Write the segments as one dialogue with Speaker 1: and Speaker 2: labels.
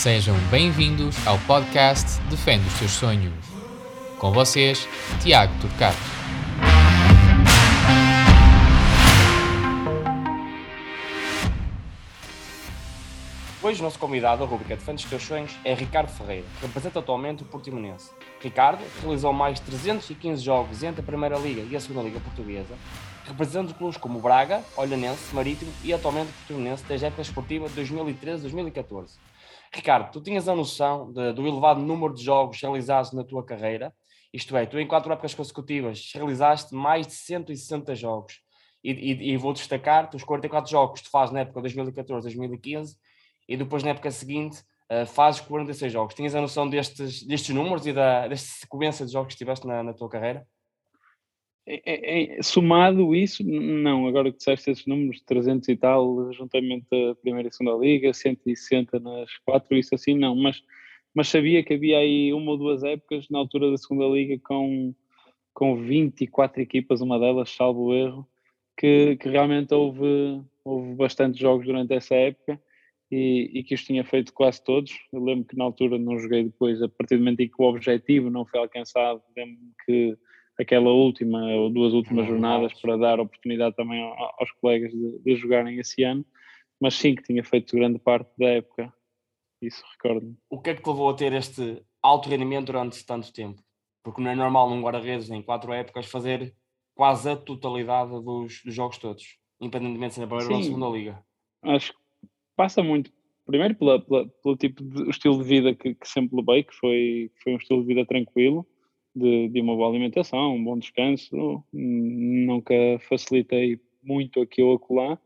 Speaker 1: Sejam bem-vindos ao podcast Defende os Seus Sonhos. Com vocês, Tiago Turcato.
Speaker 2: Hoje o nosso convidado da rubrica Defende os Teus Sonhos é Ricardo Ferreira, que representa atualmente o Portimonense. Ricardo realizou mais de 315 jogos entre a Primeira Liga e a Segunda Liga Portuguesa, representando clubes como Braga, Olhanense, Marítimo e atualmente Portimonense desde a época esportiva de 2013-2014. Ricardo, tu tinhas a noção de, do elevado número de jogos realizados na tua carreira, isto é, tu em quatro épocas consecutivas realizaste mais de 160 jogos. E, e, e vou destacar os 44 jogos que tu fazes na época 2014-2015 e depois na época seguinte uh, fazes 46 jogos. Tinhas a noção destes, destes números e da, desta sequência de jogos que tiveste na, na tua carreira?
Speaker 3: É, é, é, somado isso, não. Agora que disseste esses números, 300 e tal, juntamente a primeira e segunda liga, 160 nas quatro, isso assim, não. Mas, mas sabia que havia aí uma ou duas épocas na altura da segunda liga com, com 24 equipas, uma delas, salvo erro, que, que realmente houve, houve bastantes jogos durante essa época. E, e, que os tinha feito quase todos. Eu lembro que na altura não joguei depois, a partir do momento em que o objetivo não foi alcançado, lembro que aquela última ou duas últimas jornadas para dar oportunidade também aos colegas de, de jogarem esse ano, mas sim que tinha feito grande parte da época, isso recordo-me.
Speaker 2: O que é que te levou a ter este alto rendimento durante tanto tempo? Porque não é normal num guarda-redes em quatro épocas fazer quase a totalidade dos, dos jogos todos, independentemente se é na primeira ou na segunda liga.
Speaker 3: Acho que passa muito, primeiro pela, pela, pelo tipo de estilo de vida que, que sempre levei, que foi, que foi um estilo de vida tranquilo, de, de uma boa alimentação, um bom descanso, nunca facilitei muito aqui ou acolá.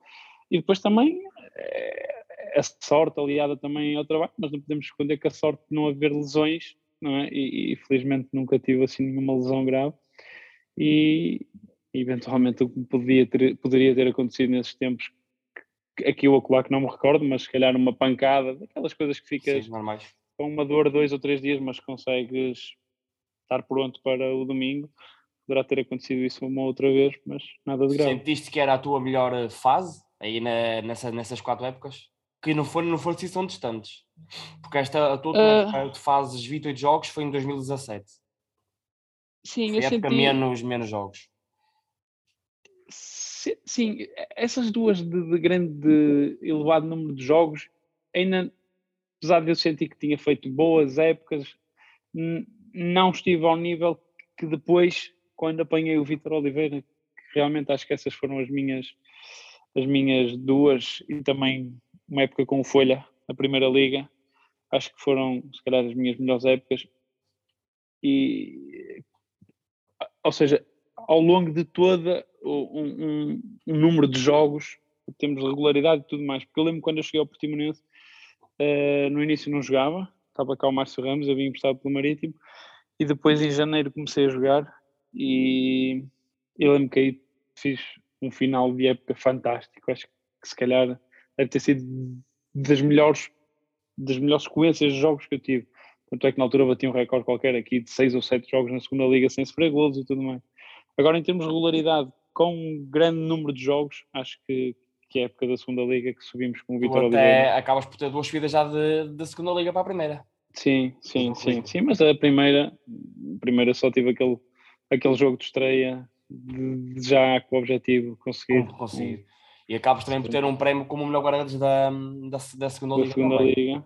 Speaker 3: E depois também é, a sorte aliada também ao trabalho, mas não podemos esconder que a sorte de não haver lesões, não é? E, e felizmente nunca tive assim nenhuma lesão grave. E eventualmente o que podia ter, poderia ter acontecido nesses tempos, aqui ou acolá que não me recordo, mas se calhar uma pancada, aquelas coisas que ficas
Speaker 2: Sim,
Speaker 3: com uma dor dois ou três dias, mas consegues estar pronto para o domingo. Poderá ter acontecido isso uma outra vez, mas nada de grave.
Speaker 2: Sentiste que era a tua melhor eh, fase aí na, nessa, nessas quatro épocas? Que não foram, não foram assim tão distantes. Porque esta a tua uh, de fases 28 jogos foi em 2017.
Speaker 3: Sim,
Speaker 2: foi
Speaker 3: eu senti...
Speaker 2: menos, menos jogos.
Speaker 3: Sim, essas duas de, de grande de elevado número de jogos, ainda, apesar de eu sentir que tinha feito boas épocas, não estive ao nível que depois, quando apanhei o Vitor Oliveira, realmente acho que essas foram as minhas, as minhas duas, e também uma época com o Folha, na Primeira Liga, acho que foram, se calhar, as minhas melhores épocas. E, ou seja, ao longo de toda um, um, um número de jogos, temos regularidade e tudo mais, porque eu lembro quando eu cheguei ao Portimonense, uh, no início não jogava, estava cá o Márcio Ramos, eu vim emprestado pelo Marítimo, e depois em janeiro comecei a jogar e eu lembro que aí fiz um final de época fantástico, acho que se calhar deve ter sido das melhores das melhores sequências de jogos que eu tive. Tanto é que na altura bati um recorde qualquer aqui de seis ou sete jogos na segunda liga sem sofrer golos e tudo mais. Agora, em termos de regularidade, com um grande número de jogos, acho que, que é a época da segunda liga que subimos com o Vitória
Speaker 2: Até acabas por ter duas subidas já da segunda liga para a primeira.
Speaker 3: Sim, sim, sim, sim, mas a primeira, a primeira só tive aquele, aquele jogo de estreia de, de já com o objetivo conseguir.
Speaker 2: Conseguir. E acabas também por ter um prémio como o melhor guarda-redes da, da, da segunda
Speaker 3: da
Speaker 2: liga.
Speaker 3: Segunda também. liga.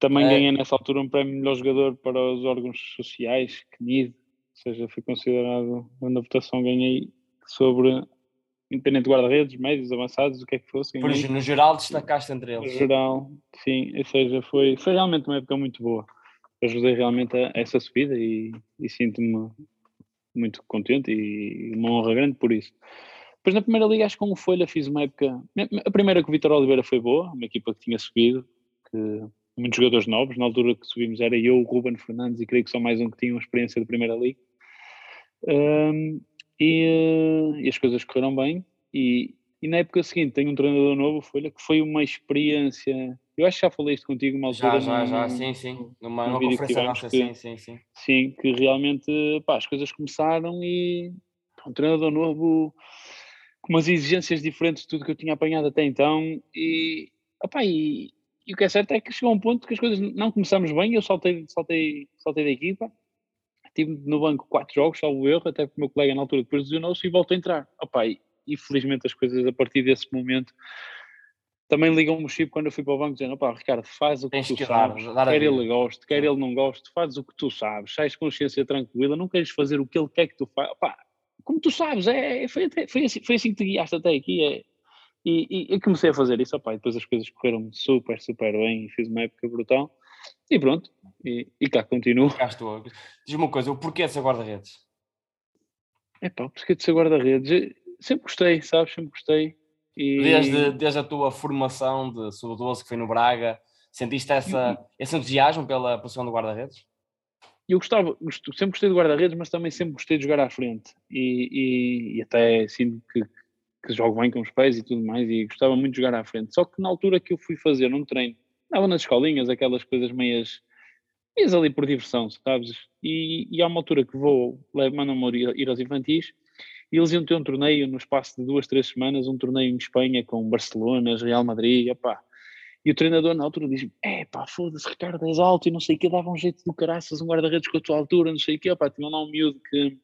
Speaker 3: Também é. ganhei nessa altura um prémio melhor jogador para os órgãos sociais, CNID, ou seja, fui considerado, na votação ganhei sobre independente de guarda-redes, médios, avançados, o que é que fosse.
Speaker 2: Por isso, no geral, destacaste entre eles.
Speaker 3: No geral, sim, ou seja, foi, foi realmente uma época muito boa. Ajudei realmente a, a essa subida e, e sinto-me muito contente e uma honra grande por isso. Depois na primeira liga, acho que com o Folha fiz uma época. A primeira com o Vitor Oliveira foi boa, uma equipa que tinha subido, que muitos jogadores novos. Na altura que subimos era eu, o Ruben Fernandes e creio que só mais um que tinha uma experiência de primeira liga. Um, e, e, as coisas correram bem. E, e, na época seguinte tenho um treinador novo, Folha, que foi uma experiência. Eu acho que já falei isto contigo uma altura.
Speaker 2: Já, já, já, sim, sim. Numa, numa conferência nossa, que, sim, sim, sim.
Speaker 3: Sim, que realmente pá, as coisas começaram e um treinador novo com umas exigências diferentes de tudo que eu tinha apanhado até então. E, opá, e, e, o que é certo é que chegou a um ponto que as coisas não começamos bem. Eu saltei, saltei, saltei da equipa, estive no banco quatro jogos, salvo erro, até porque o meu colega na altura depois lesionou-se e voltou a entrar. Opa, e, e felizmente as coisas a partir desse momento também ligam-me o chip quando eu fui para o banco dizendo, opá, Ricardo, faz o que Tens tu que sabes, dar, dar quer ele goste, quer ele não goste, faz o que tu sabes, sais consciência tranquila, não queres fazer o que ele quer que tu faças, como tu sabes, é, foi, foi, assim, foi assim que te guiaste até aqui, é, e, e, e, comecei a fazer isso, opá, e depois as coisas correram super, super bem, e fiz uma época brutal, e pronto, e, e cá continuo.
Speaker 2: Cá estou. Diz-me uma coisa, o porquê de ser guarda-redes?
Speaker 3: É pá, o porquê de ser guarda-redes? Sempre gostei, sabes, sempre gostei.
Speaker 2: E... Desde, desde a tua formação de sub-12 que foi no Braga, sentiste essa, esse entusiasmo pela posição do guarda-redes?
Speaker 3: Eu gostava, sempre gostei de guarda-redes, mas também sempre gostei de jogar à frente e, e, e até sinto que, que jogo bem com os pés e tudo mais e gostava muito de jogar à frente. Só que na altura que eu fui fazer um treino, estava nas escolinhas, aquelas coisas meias, meias ali por diversão, sabes? E, e há uma altura que vou, mandam-me ir aos infantis e eles iam ter um torneio no espaço de duas, três semanas, um torneio em Espanha com Barcelona, Real Madrid, opá. E o treinador na altura diz-me, é pá, foda-se, Ricardo, és alto e não sei o quê, dava um jeito do caraças, um guarda-redes com a tua altura, não sei o quê, opá, tinha lá um miúdo que,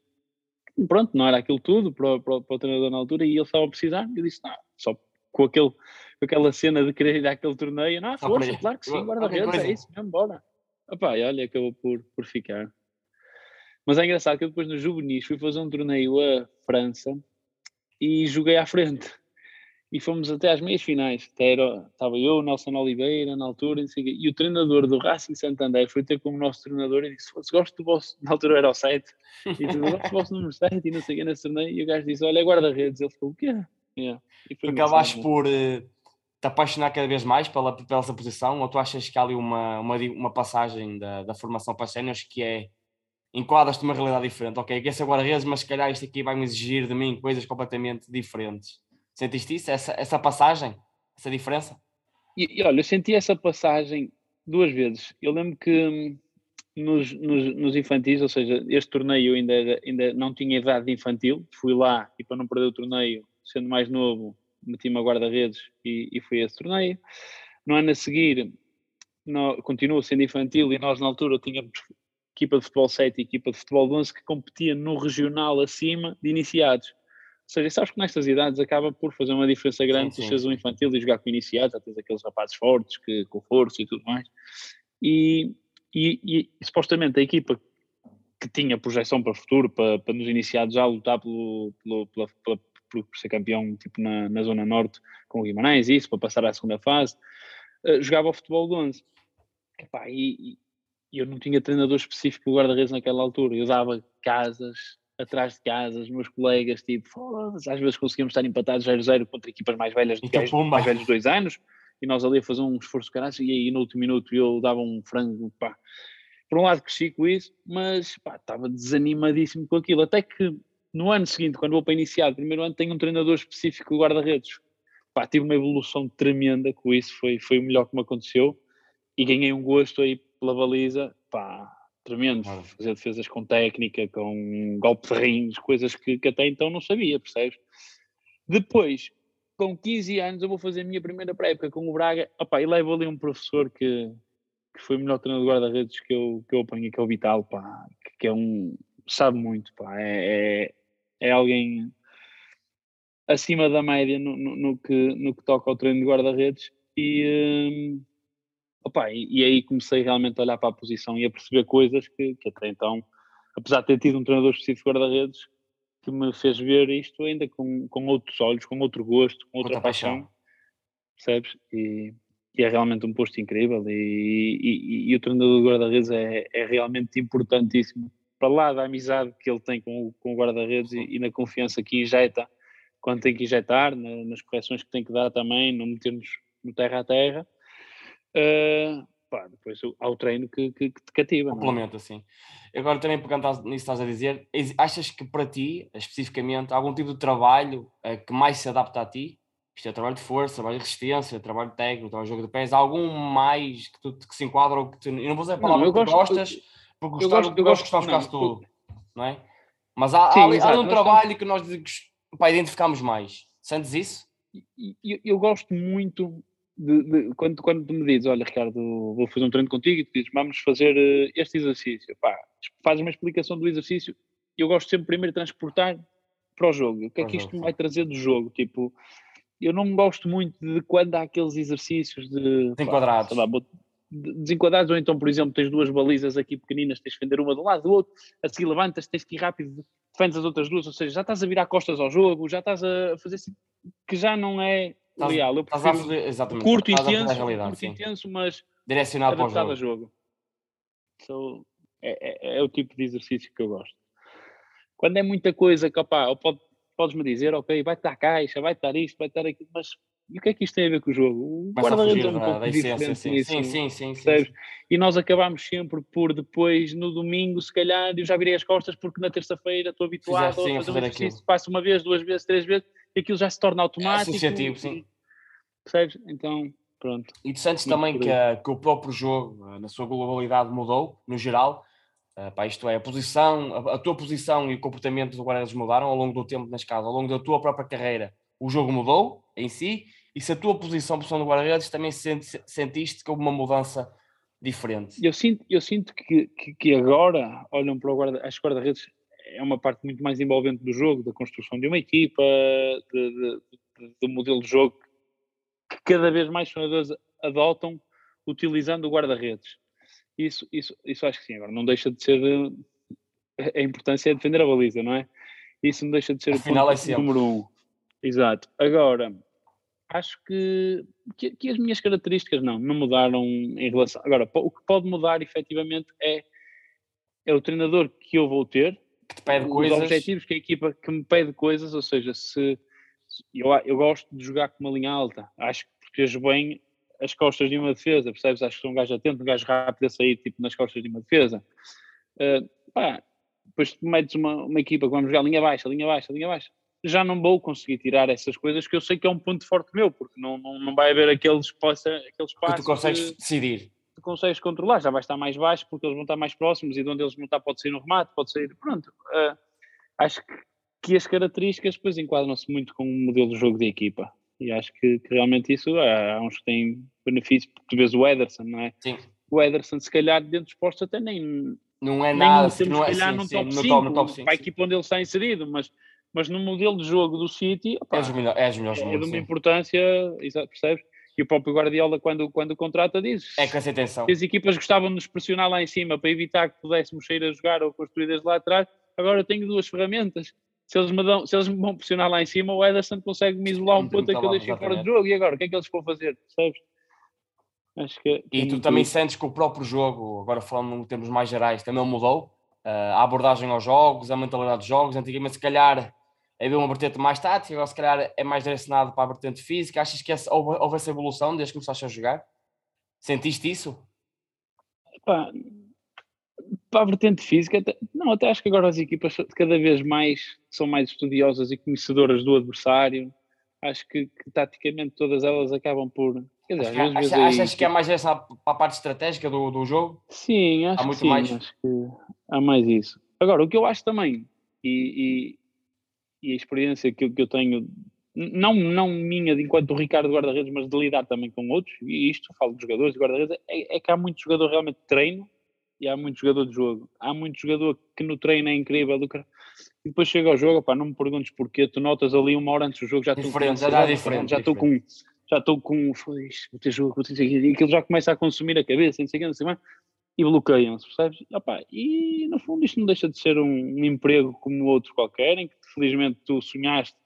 Speaker 3: pronto, não era aquilo tudo para, para, para o treinador na altura e ele estava a precisar, e eu disse, não, só com, aquele, com aquela cena de querer ir àquele torneio, não, força, claro que sim, guarda-redes, é isso mesmo, bora. Opá, e olha, acabou por, por ficar. Mas é engraçado que eu depois no juvenis fui fazer um torneio a França e joguei à frente. E fomos até às meias finais. Até era, estava eu, Nelson Oliveira, na altura, e o treinador do Racing Santander foi ter como nosso treinador e disse: Gosto do vosso, na altura era o 7, e disse: Gosto do vosso número 7, e não sei o que nesse torneio. E o gajo disse: Olha, é guarda-redes. Ele ficou: O quê?
Speaker 2: Yeah. E Acabaste por uh, te apaixonar cada vez mais pela, pela essa posição, ou tu achas que há ali uma, uma, uma passagem da, da formação para séniores que é enquadras-te numa realidade diferente. Ok, quer ser guarda-redes, mas se calhar isto aqui vai-me exigir de mim coisas completamente diferentes. Sentiste isso? Essa, essa passagem? Essa diferença?
Speaker 3: E, e olha, eu senti essa passagem duas vezes. Eu lembro que hum, nos, nos, nos, infantis, ou seja, este torneio ainda, ainda não tinha idade infantil, fui lá e para não perder o torneio, sendo mais novo, meti-me a guarda-redes e, e fui a esse torneio. No ano a seguir, no, sendo infantil e nós na altura tínhamos equipa de futebol 7 e equipa de futebol 11 que competia no regional acima de iniciados. Ou seja, sabes que nestas idades acaba por fazer uma diferença grande se seres um infantil e jogar com iniciados, já tens aqueles rapazes fortes que, com força e tudo mais. E, e, e, e supostamente a equipa que tinha projeção para o futuro, para, para nos iniciados já lutar pelo, pelo, pela, pela, por ser campeão tipo na, na Zona Norte com o Guimarães, isso, para passar à segunda fase, uh, jogava o futebol de 11. Epá, e, e eu não tinha treinador específico de guarda-redes naquela altura. Eu dava casas atrás de casas, meus colegas, tipo, às vezes conseguíamos estar empatados 0-0 contra equipas mais velhas de gajos, mais velhos de dois anos, e nós ali a fazer um esforço caralho, e aí no último minuto eu dava um frango, pá. Por um lado cresci com isso, mas pá, estava desanimadíssimo com aquilo, até que no ano seguinte, quando vou para iniciar, primeiro ano, tenho um treinador específico de guarda-redes. Pá, tive uma evolução tremenda com isso, foi, foi o melhor que me aconteceu, e ganhei um gosto aí pela baliza, pá, tremendo. Fazer defesas com técnica, com golpe de rins, coisas que, que, até então não sabia, percebes? Depois, com 15 anos, eu vou fazer a minha primeira pré-época com o Braga, opá, e levo ali um professor que, que foi o melhor treinador de guarda-redes que eu, que eu apanhei, que é o Vital, pá, que, que é um. sabe muito, pá, é, é, é alguém acima da média no, no, no, que, no que toca ao treino de guarda-redes e. Hum, Opa, e, e, aí comecei realmente a olhar para a posição e a perceber coisas que, que até então, apesar de ter tido um treinador específico de guarda-redes, que me fez ver isto ainda com, com outros olhos, com outro gosto, com outra, outra paixão, percebes? E, e, é realmente um posto incrível e, e, e o treinador de guarda-redes é, é realmente importantíssimo para lá da amizade que ele tem com, com o guarda-redes e, na confiança que injeta quando tem que injetar, na, nas correções que tem que dar também, não metermos no terra a terra Uh, pá, depois há o treino que, que, que te cativa.
Speaker 2: É? Complementa, é? sim. Agora também pegando nisso que estás a dizer, achas que para ti, especificamente, há algum tipo de trabalho uh, que mais se adapta a ti? Isto é trabalho de força, trabalho de resistência, trabalho técnico, trabalho de jogo de pés, há algum mais que, tu, que se enquadra ou que tu, eu não vou dizer a palavra não, que gosto, gostas, porque gostar, eu gosto, eu gosto, gostar, gosto, tudo, não é? Mas há, Sim, há, há um trabalho que nós pá, identificamos mais. Sentes isso?
Speaker 3: Eu, eu, gosto muito de, de, quando, quando tu me dizes, olha Ricardo, vou fazer um treino contigo e tu dizes, vamos fazer uh, este exercício, pá, fazes uma explicação do exercício e eu gosto sempre primeiro de transportar para o jogo. O que é que isto me vai trazer do jogo? Tipo, eu não gosto muito de quando há aqueles exercícios de
Speaker 2: desenquadrados. Pá, lá,
Speaker 3: desenquadrados, ou então, por exemplo, tens duas balizas aqui pequeninas, tens de defender uma de um lado do outro, a seguir levantas, tens que ir rápido, defendes as outras duas, ou seja, já estás a virar costas ao jogo, já estás a fazer assim, que já não é estás, real. Eu prefiro fazer, exatamente, curto, intenso, curto intenso, mas
Speaker 2: direcionado para o jogo.
Speaker 3: jogo. So, é, é, é, o tipo de exercício que eu gosto. Quando é muita coisa, que, opa, pode, podes-me dizer, ok, vai estar caixa, vai estar isto, vai estar aquilo, mas e o que é que isto tem a ver com o jogo? O
Speaker 2: guarda-redes é um pouco diferente sim. nisso. Sim, sim, sim, sim,
Speaker 3: E nós acabamos sempre por depois, no domingo, se calhar, eu já virei as costas porque na terça-feira estou habituado Fizeste, a fazer, um exercício, passo uma vez, duas vezes, três vezes, e aquilo já se torna automático. É
Speaker 2: associativo, sim.
Speaker 3: Percebes? Então, pronto.
Speaker 2: E tu sentes também que, que, o próprio jogo, na sua globalidade, mudou, no geral, Uh, pá, isto é, a posição, a, a, tua posição e o comportamento do guarda-redes mudaram ao longo do tempo, nas casas, ao longo da tua própria carreira. O jogo mudou em si e se a tua posição, posição do guarda-redes, também sente, sentiste que houve uma mudança diferente?
Speaker 3: Eu sinto, eu sinto que, que, que agora olham para o guarda, as guarda-redes é uma parte muito mais envolvente do jogo, da construção de uma equipa, de, de, de, do modelo de jogo que cada vez mais jogadores adotam utilizando o guarda-redes. Isso, isso, isso acho que sim. Agora, não deixa de ser. A importância é defender a baliza, não é? Isso não deixa de ser
Speaker 2: Afinal, o ponto é
Speaker 3: número um. Exato. Agora, acho que, que, que, as minhas características não, não mudaram em relação. Agora, o que pode mudar efetivamente é, é o treinador que eu vou ter,
Speaker 2: que te pede
Speaker 3: os
Speaker 2: coisas.
Speaker 3: objetivos que a equipa que me pede coisas, ou seja, se, se eu, eu gosto de jogar com uma linha alta, acho que protejo bem as costas de uma defesa, percebes? Acho que sou um gajo atento, um gajo rápido a sair tipo nas costas de uma defesa. Uh, pá, depois metes uma, uma equipa que vamos jogar linha baixa, linha baixa, linha baixa já não vou conseguir tirar essas coisas que eu sei que é um ponto forte meu, porque não, não, não vai haver aquele espaço, aquele espaço
Speaker 2: que tu consegues decidir.
Speaker 3: Tu consegues controlar, já vai estar mais baixo porque eles vão estar mais próximos e de onde eles vão estar pode sair no remate, pode sair. Pronto. Uh, acho que, que as características depois enquadram-se muito com o modelo de jogo de equipa. E acho que, que realmente isso há, há uns que têm benefício, porque tu vês o Ederson, não é?
Speaker 2: Sim.
Speaker 3: O Ederson, se calhar, dentro dos postos até nem.
Speaker 2: Não é nada,
Speaker 3: temos,
Speaker 2: não
Speaker 3: é, calhar, sim, no, sim, top no, 5, top, no top 5, para a equipa onde ele está inserido, mas mas no modelo de jogo do City opa,
Speaker 2: é, melhor, é, melhores
Speaker 3: é de uma importância, percebes? E o próprio Guardiola, quando, quando contrata, diz
Speaker 2: é com essa intenção.
Speaker 3: as equipas gostavam de nos pressionar lá em cima para evitar que pudéssemos sair a jogar ou construir desde lá atrás. Agora tenho duas ferramentas. Se eles, me dão, se eles me vão pressionar lá em cima, o Ederson consegue me isolar um ponto que eu deixei fora do jogo. E agora, o que é que eles vão fazer? Percebes?
Speaker 2: Acho que, e tu também sentes que o próprio jogo, agora falando em termos mais gerais, também mudou. Uh, a abordagem aos jogos, a mentalidade dos jogos. Antigamente, se calhar, havia uma vertente mais tática, agora se calhar é mais direcionado para a vertente física. Achas que essa, houve, houve, essa evolução desde que começaste a jogar? Sentiste isso?
Speaker 3: Pá, para a vertente física, até, não, até acho que agora as equipas cada vez mais são mais estudiosas e conhecedoras do adversário. Acho que, que taticamente todas elas acabam por.
Speaker 2: Quer dizer, acho, achas, aí, achas que é mais essa para a parte estratégica do, do jogo?
Speaker 3: Sim, acho há muito que sim, mais. Acho que há mais isso. Agora, o que eu acho também, e, e a experiência que, que eu tenho, não, não minha de enquanto Ricardo guarda-redes, mas de lidar também com outros, e isto falo de jogadores de guarda-redes, é, é, que há muito jogador realmente de treino e há muito jogador de jogo. Há muito jogador que no treino é incrível do cara. E depois chega ao jogo, pá, não me perguntes porquê, tu notas ali uma hora antes do jogo, já estou
Speaker 2: com, já, diferente,
Speaker 3: já estou com já estou com, foi, vou ter jogo, vou ter e aquilo já começa a consumir a cabeça, não sei o que, não sei mais e bloqueiam-se, percebes? E, opa, e no fundo isto não deixa de ser um, um, emprego como outro qualquer, em que felizmente tu sonhaste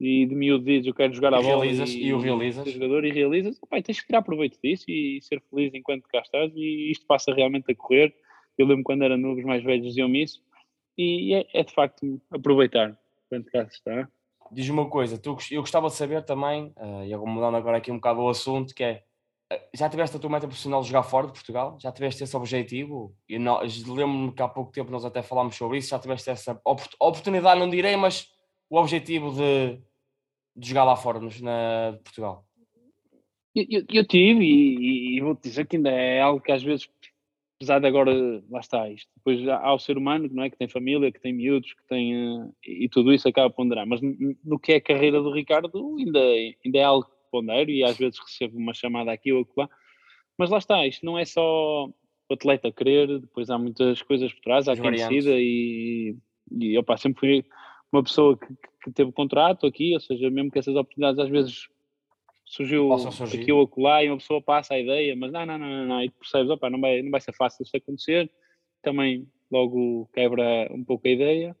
Speaker 3: e de miúdo dizes eu quero jogar a bola
Speaker 2: realizas, e, e o realizas
Speaker 3: jogador e realizas, opa, e tens que tirar proveito disso e ser feliz enquanto cá estás e isto passa realmente a correr. Eu lembro quando era novo, os mais velhos diziam-me isso e é, é, de facto aproveitar enquanto cá está.
Speaker 2: Diz uma coisa, tu, eu gostava de saber também, uh, e mudando agora aqui um bocado o assunto, que é já tiveste a tua meta profissional jogar fora de Portugal? Já tiveste esse objetivo? E lembro-me que há pouco tempo nós até falámos sobre isso. Já tiveste essa oportunidade, não direi, mas o objetivo de, de jogar lá fora na, de Portugal?
Speaker 3: Eu, eu, eu tive e, e, vou-te dizer que ainda é algo que às vezes, apesar de agora, lá está isto. Depois há o ser humano não é, que tem família, que tem miúdos, que tem. Uh, e tudo isso acaba a ponderar. Mas no, que é a carreira do Ricardo, ainda, ainda é algo e às vezes recebo uma chamada aqui ou lá. Mas lá está, isto não é só o atleta querer, depois há muitas coisas por trás, há quem decida e, e opa, sempre fui uma pessoa que, que teve contrato aqui, ou seja, mesmo que essas oportunidades às vezes surgiu aqui ou acolá e uma pessoa passa a ideia, mas não, não, não, não, não. e percebes, opa, não vai, não vai ser fácil isto acontecer, também logo quebra um pouco a ideia,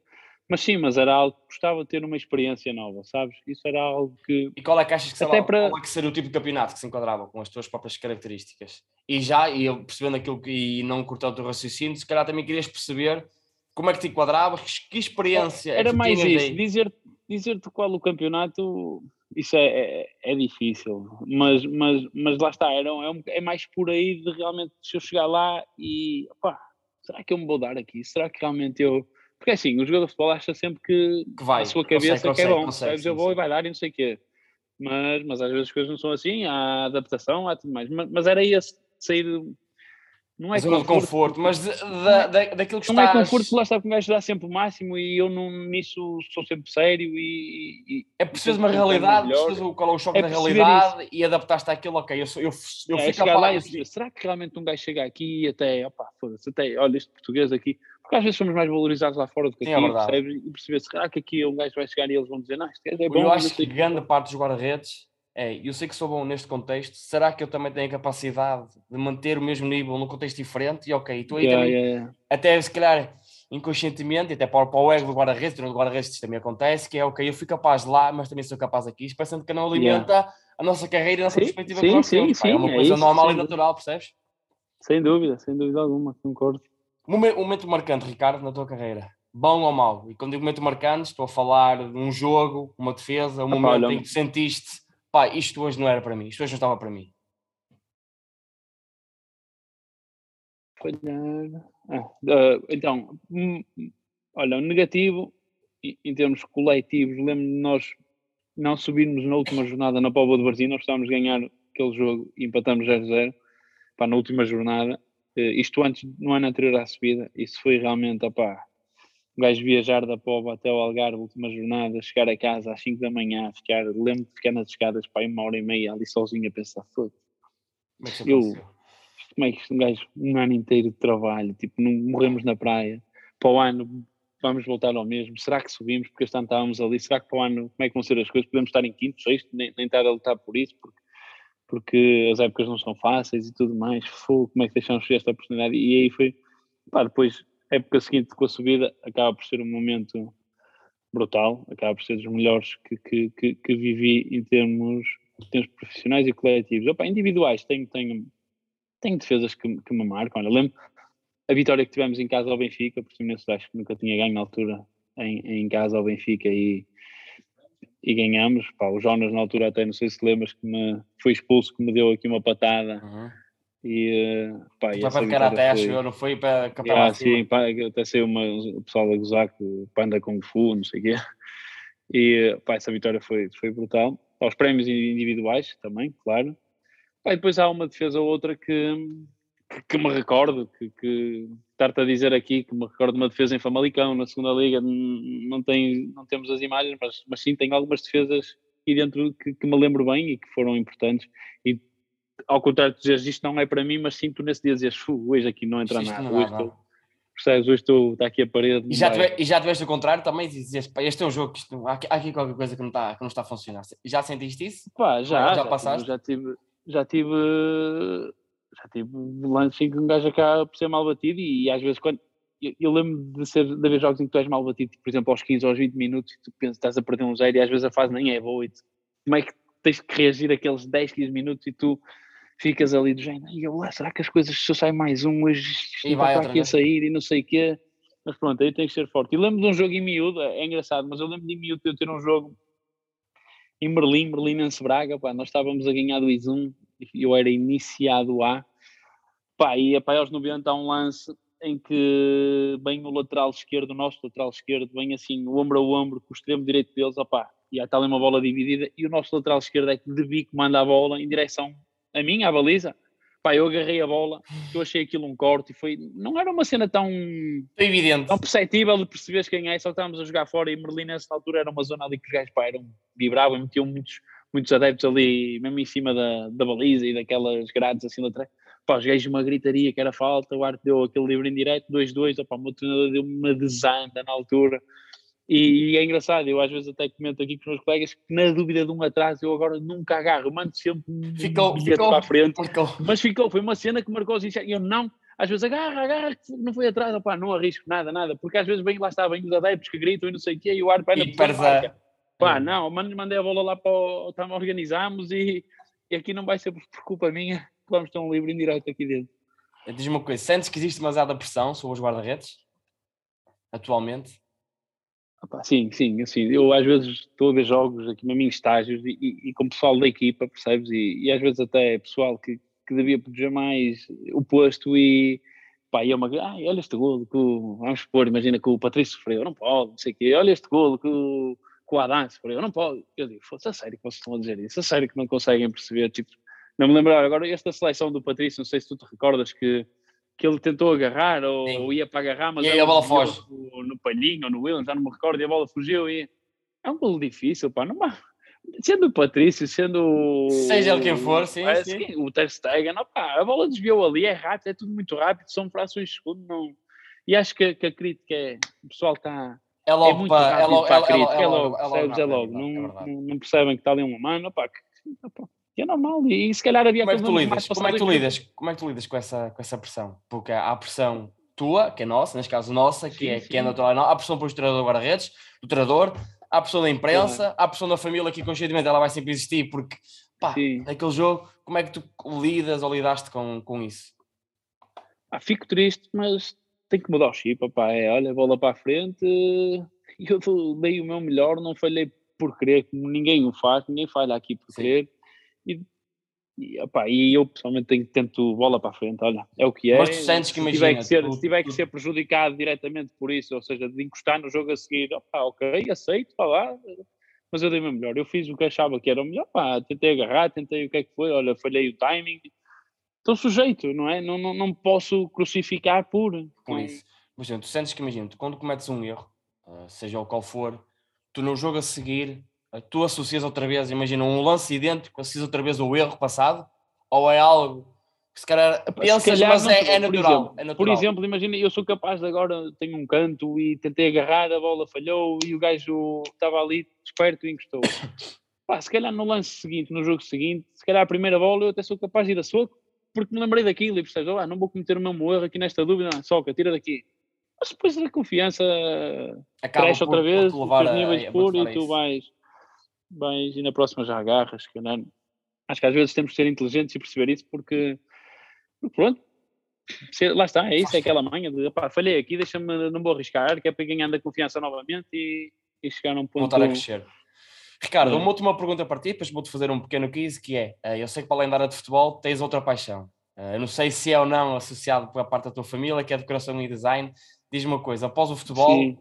Speaker 3: mas sim, mas era algo que gostava de ter uma experiência nova, sabes? Isso era algo que...
Speaker 2: E qual é que achas que, Até para... qual é que seria o tipo de campeonato que se enquadrava com as tuas próprias características? E já, e eu percebendo aquilo que, e não cortando o teu raciocínio, se calhar também querias perceber como é que te enquadravas, que, experiência...
Speaker 3: Era mais isso, dizer-te dizer qual o campeonato isso é, é, é, difícil, mas, mas, mas lá está, era, é, é, mais por aí de realmente se eu chegar lá e opá, será que eu me vou dar aqui? Será que realmente eu. Porque é assim, o jogador de futebol acha sempre que, que vai, a sua cabeça consegue, que é bom, consegue, sim, eu vou e vai dar e não sei o quê. Mas, mas às vezes as coisas não são assim, há adaptação, há tudo mais. Mas, mas era esse sair
Speaker 2: não é zona conforto, de conforto, mas de, da, da, daquilo que
Speaker 3: não estás... Não é conforto, lá está que um gajo dá sempre o máximo e eu não, nisso sou sempre sério e...
Speaker 2: e é preciso uma realidade, preciso qual é o choque é da realidade isso. e adaptaste àquilo, ok, eu, eu, eu é, fico
Speaker 3: lá e será que realmente um gajo chega aqui e até, opá, foda-se, até, olha este português aqui, porque às vezes somos mais valorizados lá fora do que aqui, é percebes? E perceber, será que aqui um gajo vai chegar e eles vão dizer, não, este gajo é bom.
Speaker 2: Eu acho que grande parte dos guarda-redes é, eu sei que sou bom neste contexto, será que eu também tenho a capacidade de manter o mesmo nível num contexto diferente? E ok, tu aí yeah, também, yeah. até se calhar inconscientemente, até para, para o ego do guarda-redes, do guarda-redes isto também acontece, que é ok, eu fui capaz lá, mas também sou capaz aqui, parecendo que não alimenta yeah. a nossa carreira e a nossa sim, perspectiva
Speaker 3: sim,
Speaker 2: sim,
Speaker 3: sim, sim,
Speaker 2: é uma
Speaker 3: é
Speaker 2: coisa
Speaker 3: isso,
Speaker 2: normal e natural, percebes?
Speaker 3: Sem dúvida, sem dúvida alguma, concordo.
Speaker 2: Um momento marcante, Ricardo, na tua carreira? Bom ou mau? E quando digo momento marcante, estou a falar de um jogo, uma defesa, um ah, momento olha, em que sentiste pá, isto hoje não era para mim, isto hoje não estava para mim.
Speaker 3: Ah, uh, então, hum, olha, o negativo em termos coletivos, lembro de nós não subirmos na última jornada na Póvoa de Varzim, nós estávamos a ganhar aquele jogo e empatamos 0-0 na última jornada. Uh, isto antes, no ano anterior à subida, isso foi realmente, opá, um gajo viajar da Pova até o Algarve, última jornada, chegar a casa às 5 da manhã, ficar, lembro de ficar nas escadas para uma hora e meia ali sozinho a pensar, foda como é que eu, como é que um gajo, um ano inteiro de trabalho, tipo, não morremos na praia, para o ano vamos voltar ao mesmo, será que subimos porque este ano estávamos ali, será que para o ano, como é que vão ser as coisas, podemos estar em quinto, sexto, nem, nem estar a lutar por isso, porque, porque as épocas não são fáceis e tudo mais, Fogo, como é que deixamos esta oportunidade, e aí foi, pá, depois época seguinte com a subida acaba por ser um momento brutal, acaba por ser dos melhores que, que, que, que vivi em termos, em termos profissionais e coletivos. Opa, individuais, tenho, tenho, tenho defesas que, que me marcam. Olha, lembro a vitória que tivemos em casa ao Benfica, por cima acho que nunca tinha ganho na altura em, em casa ao Benfica e, e ganhamos. Pá, o Jonas na altura até não sei se lembras que me foi expulso, que me deu aqui uma patada. Uhum e, uh, pá,
Speaker 2: e para ficar até, foi... acho não foi para capar yeah,
Speaker 3: sim, pá, até saiu uma, o pessoal a gozar que o Panda Kung Fu, não sei o quê. E pá, essa vitória foi, foi brutal. Aos prémios individuais também, claro. Pá, e depois há uma defesa ou outra que, que, que me recordo, que, que estar-te a dizer aqui que me recordo de uma defesa em Famalicão, na segunda liga, não, tem, não temos as imagens, mas, mas sim tenho algumas defesas aqui dentro que, que me lembro bem e que foram importantes. E ao contrário de dizeres isto não é para mim, mas sinto nesse dia dizes, hoje aqui não entra nada, não hoje estou, percebes, hoje estou, está aqui a parede.
Speaker 2: E já, tive, e já tiveste o contrário também, dizes, este é um jogo que isto, há, aqui qualquer coisa que não está, que não está a funcionar. Já sentiste isso?
Speaker 3: Pá, já, já, já passaste? Já tive, já tive, já tive lance em que um gajo acaba por ser mal batido e, e às vezes quando, eu, eu lembro de, ser, de haver jogos em que tu és mal batido, por exemplo, aos 15 ou aos 20 minutos, e tu pensas, estás a perder um zero e às vezes a fase nem é boa. E tu, como é que tens que reagir aqueles 10, 15 minutos e tu ficas ali do género, e eu, será que as coisas, se eu sair mais um, hoje e vai aqui a sair e não sei o quê. Mas pronto, aí tem que ser forte. E lembro de um jogo em miúdo, é engraçado, mas eu lembro de em miúdo eu ter um jogo em Merlim, Merlinense Braga, pá, nós estávamos a ganhar do Izum, eu era iniciado A, pá, e pá, aos 90 há um lance em que vem o lateral esquerdo, o nosso lateral esquerdo, vem assim, o ombro a ombro, com o extremo direito deles, opá, e há tal uma bola dividida, e o nosso lateral esquerdo é que de bico manda a bola em direção a minha, a baliza, pá, eu agarrei a bola, eu achei aquilo um corte e foi, não era uma cena tão
Speaker 2: evidente,
Speaker 3: tão perceptível de perceberes quem é, só que estávamos a jogar fora e Merlin nessa altura era uma zona ali que os gajos pá, eram, vibravam e metiam muitos, muitos adeptos ali, mesmo em cima da, da baliza e daquelas grades assim atrás. Pá, os gajos uma gritaria que era falta, o Arte deu aquele livro em direto, 2-2, o meu treinador deu uma desanda na altura. E, e, é engraçado, eu às vezes até comento aqui com os meus colegas que na dúvida de um atraso eu agora nunca agarro, mando sempre um
Speaker 2: ficou, bilhete ficou,
Speaker 3: para a frente.
Speaker 2: Ficou.
Speaker 3: Mas ficou, foi uma cena que marcou os e eu não, às vezes agarra, agarra, não foi atrás, opá, não arrisco nada, nada, porque às vezes bem lá está, bem os adeptos que gritam e não sei o quê, e o ar para
Speaker 2: e a...
Speaker 3: Pá, não, mandei a bola lá para o. Tam, organizamos e, e aqui não vai ser por culpa minha que vamos ter um livro em direto aqui dentro.
Speaker 2: Diz-me uma coisa, sentes que existe demasiada pressão sobre os guarda-redes? Atualmente?
Speaker 3: Opa, sim, sim, assim, eu às vezes estou a ver jogos aqui mesmo em estágios e, e, e com pessoal da equipa, percebes? E, e às vezes até pessoal que, que devia proteger mais o posto e pá, e é uma ah, olha este golo que o, vamos supor, imagina que o Patrício sofreu, não pode, não sei o quê, olha este golo que o com a dança, por eu não pode. Eu digo, fosse a sério que vocês estão a dizer isso, a sério que não conseguem perceber, tipo, não me lembro agora, esta seleção do Patrício, não sei se tu te recordas que, que ele tentou agarrar ou, ou ia para agarrar, mas
Speaker 2: e aí a bola foge
Speaker 3: no, no palhinho ou no Williams, já não me recordo, e a bola fugiu e é um golo difícil, pá, não sendo o Patrício, sendo
Speaker 2: seja ele quem for, sim,
Speaker 3: é,
Speaker 2: sim.
Speaker 3: o Ter Stegen, a bola desviou ali, é rápido, é tudo muito rápido, são frações de segundo, não. E acho que, que a crítica é, o pessoal está
Speaker 2: é logo é muito para, é logo,
Speaker 3: para a crítica, é, é logo, é logo, percebes, é logo, não, não, não, percebem que está ali uma mano, opá, que, que é normal e, e se calhar havia
Speaker 2: como é que tu lidas? como é que tu lidas? Como é que tu lidas com essa com essa pressão? Porque há a pressão tua que é nossa neste caso nossa que sim, é sim. que é natural há a pressão para o treinador guarda-redes do treinador há a pressão da imprensa há a pressão da família que conscientemente ela vai sempre existir porque pá sim. aquele jogo como é que tu lidas ou lidaste com com isso?
Speaker 3: Ah, fico triste mas tenho que mudar o chip pá é olha bola para a frente eu dei o meu melhor não falhei por querer, como ninguém o faz, ninguém falha aqui por querer. E, e, e eu pessoalmente tenho, tento bola para a frente, olha, é o que é.
Speaker 2: Mas tu sentes que
Speaker 3: se
Speaker 2: imagina,
Speaker 3: tiver que ser,
Speaker 2: tu,
Speaker 3: se tiver que ser prejudicado diretamente por isso, ou seja, de encostar no jogo a seguir, ok, aceito, vá lá, mas eu dei o meu melhor. Eu fiz o que achava que era o melhor, pá, tentei agarrar, tentei o que é que foi, olha, falhei o timing. Estou sujeito, não é? Não, não, não posso crucificar por.
Speaker 2: Com isso. Mas, tu sentes que, imagina, quando cometes um erro, uh, seja o qual for, tu no jogo a seguir, tu associas outra vez, imagina, um lance idêntico, associas outra vez o erro passado, ou é algo que se calhar pensas, se calhar, mas é, é, natural,
Speaker 3: exemplo,
Speaker 2: é, natural,
Speaker 3: Por exemplo, imagina, eu sou capaz de agora, tenho um canto e tentei agarrar, a bola falhou e o gajo estava ali esperto e encostou. Pá, se calhar no lance seguinte, no jogo seguinte, se calhar a primeira bola eu até sou capaz de ir a soco, porque me lembrei daquilo e percebes, ah, não vou cometer o mesmo erro aqui nesta dúvida, não, soca, tira daqui. Mas depois a confiança Acaba cresce outra vez, os níveis por e tu vais, vais e na próxima já agarras. Que não, acho que às vezes temos que ser inteligentes e perceber isso porque, pronto, lá está, é isso, é aquela manha de pá, falhei aqui, deixa-me, não vou arriscar, que é para ganhar da confiança novamente e, e chegar a um ponto.
Speaker 2: Voltar a crescer. Ricardo, uma última pergunta para ti, depois vou-te fazer um pequeno quiz, que é, eh, eu sei que para além da área de futebol tens outra paixão. Eh, eu não sei se é ou não associado pela parte da tua família, que é decoração e design, Diz-me uma coisa, após o futebol, Sim.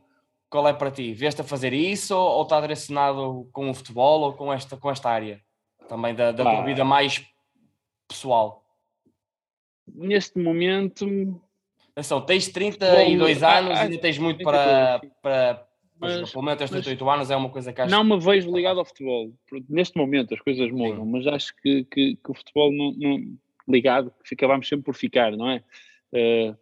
Speaker 2: qual é para ti? Veste a fazer isso ou está direcionado com o futebol ou com esta, com esta área? Também da, da tua vida mais pessoal?
Speaker 3: Neste momento.
Speaker 2: Atenção, tens 32 futebol, anos e ainda tens muito para, para, mas, pelo menos tens 38 mas, anos, é uma coisa que acho
Speaker 3: Não me vejo ligado ao futebol. Neste momento as coisas mudam, Sim. mas acho que, que, que, o futebol não, não ligado, acabamos sempre por ficar, não é? Uh,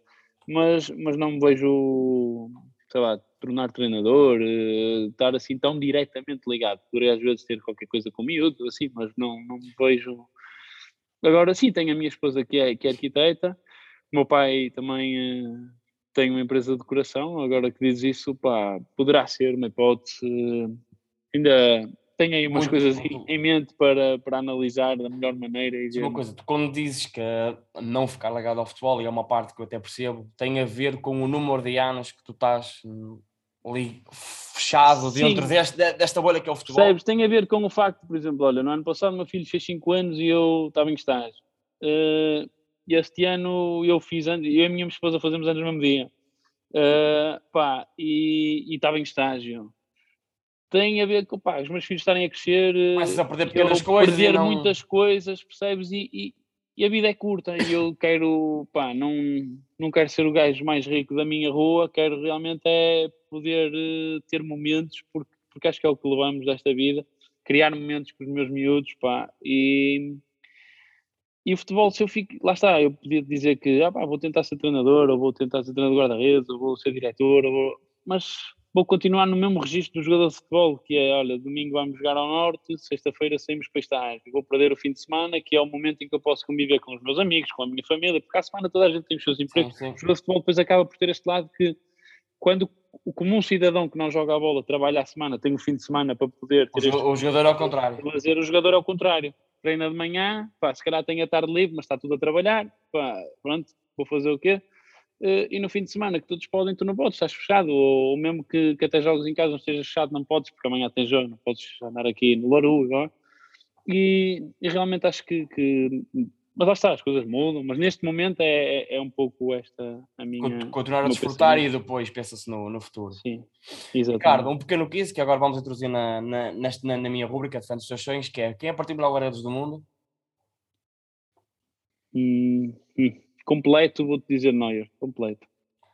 Speaker 3: mas, mas não me vejo, sei lá, tornar treinador, uh, estar assim tão diretamente ligado. Poderia às vezes ter qualquer coisa com miúdo, assim, mas não, não me vejo. Agora sim, tenho a minha esposa que é, que é arquiteta, o meu pai também uh, tem uma empresa de decoração, agora que diz isso, pá, poderá ser uma hipótese. Uh, ainda tenho aí umas muito, coisas muito. em mente para, para analisar da melhor maneira. E
Speaker 2: uma coisa, tu quando dizes que não ficar ligado ao futebol, e é uma parte que eu até percebo, tem a ver com o número de anos que tu estás hum, ali fechado Sim. dentro deste, desta bolha que é o futebol.
Speaker 3: Sabes, tem a ver com o facto, por exemplo, olha, no ano passado meu filho fez 5 anos e eu estava em estágio. Uh, este ano eu fiz eu e a minha esposa fazemos anos no mesmo dia. Uh, pá, e estava em estágio tem a ver com pá, os meus filhos estarem a crescer,
Speaker 2: Começas a perder pequenas coisas,
Speaker 3: perder não... muitas coisas, percebes? E, e, e, a vida é curta e eu quero, pá, não, não quero ser o gajo mais rico da minha rua, quero realmente é poder uh, ter momentos, porque, porque acho que é o que levamos desta vida, criar momentos com os meus miúdos, pá, e, e o futebol, se eu fico, lá está, eu podia dizer que ah, pá, vou tentar ser treinador, ou vou tentar ser treinador guarda-redes, ou vou ser diretor, ou vou... mas vou continuar no mesmo registro do jogador de futebol, que é, olha, domingo vamos jogar ao norte, sexta-feira saímos para estar, vou perder o fim de semana, que é o momento em que eu posso conviver com os meus amigos, com a minha família, porque à semana toda a gente tem os seus empregos. Sim, sim. O jogador de futebol depois acaba por ter este lado que quando o comum cidadão que não joga a bola trabalha a semana, tem o fim de semana para poder ter
Speaker 2: o, este, o jogador ao contrário.
Speaker 3: Fazer o jogador ao contrário. Treina de manhã, pá, se calhar tem a tarde livre, mas está tudo a trabalhar, pá, pronto, vou fazer o quê? Uh, e no fim de semana que todos podem, tu não podes, estás fechado, ou, mesmo que, que, até jogos em casa não estejas fechado, não podes, porque amanhã tem jogo, não podes andar aqui no Laru, e, e, realmente acho que, que, mas lá está, as coisas mudam, mas neste momento é, é, é um pouco esta a minha.
Speaker 2: Continuar a desfrutar e depois pensa-se no, no futuro.
Speaker 3: Sim, exatamente.
Speaker 2: Ricardo, um pequeno quiz que agora vamos introduzir na, na, neste, na, na minha rubrica de Santos dos Sonhos, que é quem é a partir de guarda-redes do mundo?
Speaker 3: Hum, hum completo, vou-te dizer Neuer, completo.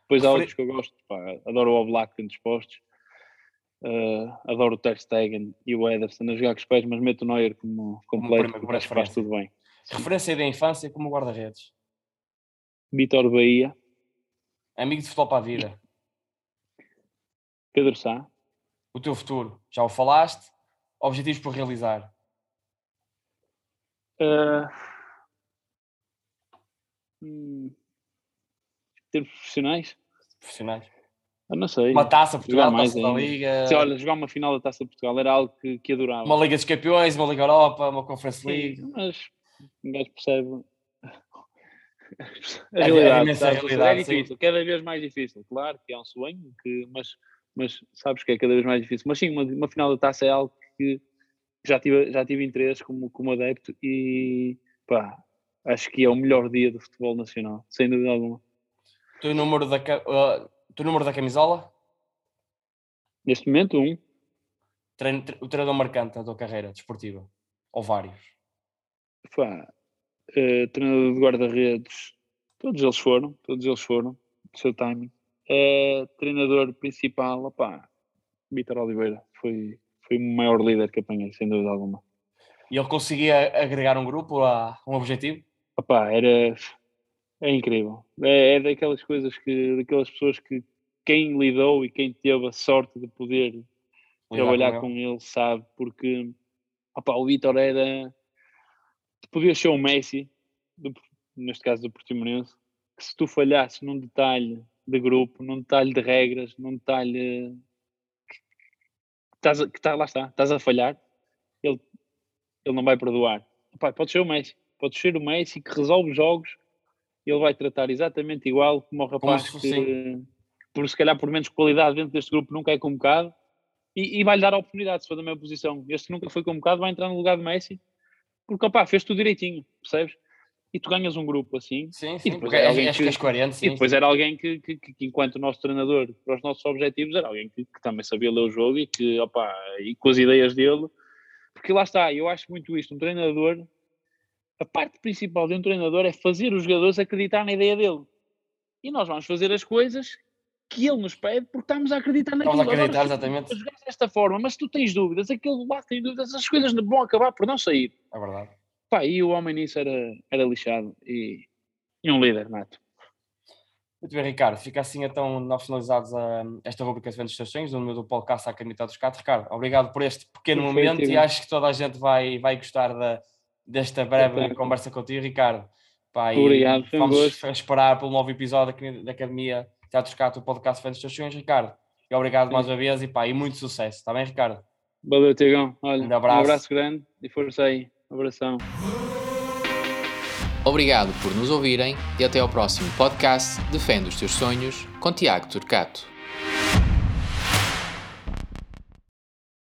Speaker 3: Depois há outros que eu gosto, pá, adoro o Oblak dentro dos postos, uh, adoro o Ter Stegen e o Ederson a jogar com os pés, mas meto o Neuer como completo, como porque faz tudo bem.
Speaker 2: Referência da infância como guarda-redes?
Speaker 3: Vitor Bahia.
Speaker 2: Amigo de futebol para a vida?
Speaker 3: Pedro Sá.
Speaker 2: O teu futuro, já o falaste? Objetivos por realizar?
Speaker 3: Uh Hum, termos profissionais?
Speaker 2: Profissionais.
Speaker 3: Eu não sei.
Speaker 2: Uma taça Portugal, mais taça da Liga.
Speaker 3: Se, olha, jogar uma final da taça de Portugal era algo que, que adorava.
Speaker 2: Uma Liga dos Campeões, uma Liga Europa, uma Conference League.
Speaker 3: Sim, mas um gajo percebe.
Speaker 2: A, realidade, é, a realidade
Speaker 3: é difícil, sim. cada vez mais difícil. Claro que é um sonho, que, mas, mas sabes que é cada vez mais difícil. Mas sim, uma, uma final da taça é algo que já tive, já tive interesse como, como adepto e pá, acho que é o melhor dia do futebol nacional, sem dúvida alguma.
Speaker 2: O número da, uh, teu número da camisola?
Speaker 3: Neste momento, um.
Speaker 2: Treino, o treinador marcante da tua carreira desportiva? Ou vários?
Speaker 3: Pá, uh, treinador de guarda-redes, todos eles foram, todos eles foram, do seu timing. Uh, treinador principal, opá, Vitor Oliveira, foi, foi o maior líder que apanhei, sem dúvida alguma.
Speaker 2: E ele conseguia agregar um grupo a um objetivo?
Speaker 3: Opá, era é incrível. É, é, daquelas coisas que, daquelas pessoas que quem lidou e quem teve a sorte de poder Lidar trabalhar com, com ele. sabe, porque opá, o Vitor era podia ser o Messi, do, neste caso do Portimonense, que se tu falhasses num detalhe de grupo, num detalhe de regras, num detalhe que, estás que tá, lá está, estás a falhar, ele, ele não vai perdoar. Opá, pode ser o Messi pode ser o Messi que resolve jogos, ele vai tratar exatamente igual como o rapaz como que, por se calhar por menos qualidade dentro deste grupo nunca é convocado e, e vai-lhe dar a oportunidade se for da mesma posição. Este nunca foi convocado, vai entrar no lugar de Messi porque opá, fez tudo direitinho, percebes? E tu ganhas um grupo assim.
Speaker 2: Sim, sim, porque é, alguém que, 40, sim,
Speaker 3: e depois sim. era alguém que, que, que, enquanto nosso treinador, para os nossos objetivos, era alguém que, que também sabia ler o jogo e que, opá, e com as ideias dele, porque lá está, eu acho muito isto, um treinador a parte principal de um treinador é fazer os jogadores acreditar na ideia dele. E nós vamos fazer as coisas que ele nos pede porque estamos a acreditar naquilo.
Speaker 2: Estamos a acreditar, Agora, exatamente.
Speaker 3: Jogar desta forma, mas se tu tens dúvidas, aquele lá tem dúvidas, as coisas vão acabar por não sair.
Speaker 2: É verdade.
Speaker 3: Pá, e o homem nisso era, era lixado e, e um líder nato.
Speaker 2: Muito bem, Ricardo. Fica assim então nós finalizados a, esta rubrica de vendas sonhos, no do podcast à caneta dos Catos. Ricardo, obrigado por este pequeno Perfeito, momento e acho que toda a gente vai, vai gostar da desta breve conversa contigo, Ricardo. Pá,
Speaker 3: Obrigado,
Speaker 2: vamos esperar pelo novo episódio da Academia Teatro Escato, o podcast Fãs Sonhos, Ricardo. E obrigado Sim. mais uma vez e, pá, e muito sucesso. Está bem, Ricardo?
Speaker 3: Valeu, Tiagão. Olha, um abraço. um abraço grande e força aí. Um abração.
Speaker 1: Obrigado por nos ouvirem e até ao próximo podcast Defende os Teus Sonhos com Tiago Turcato.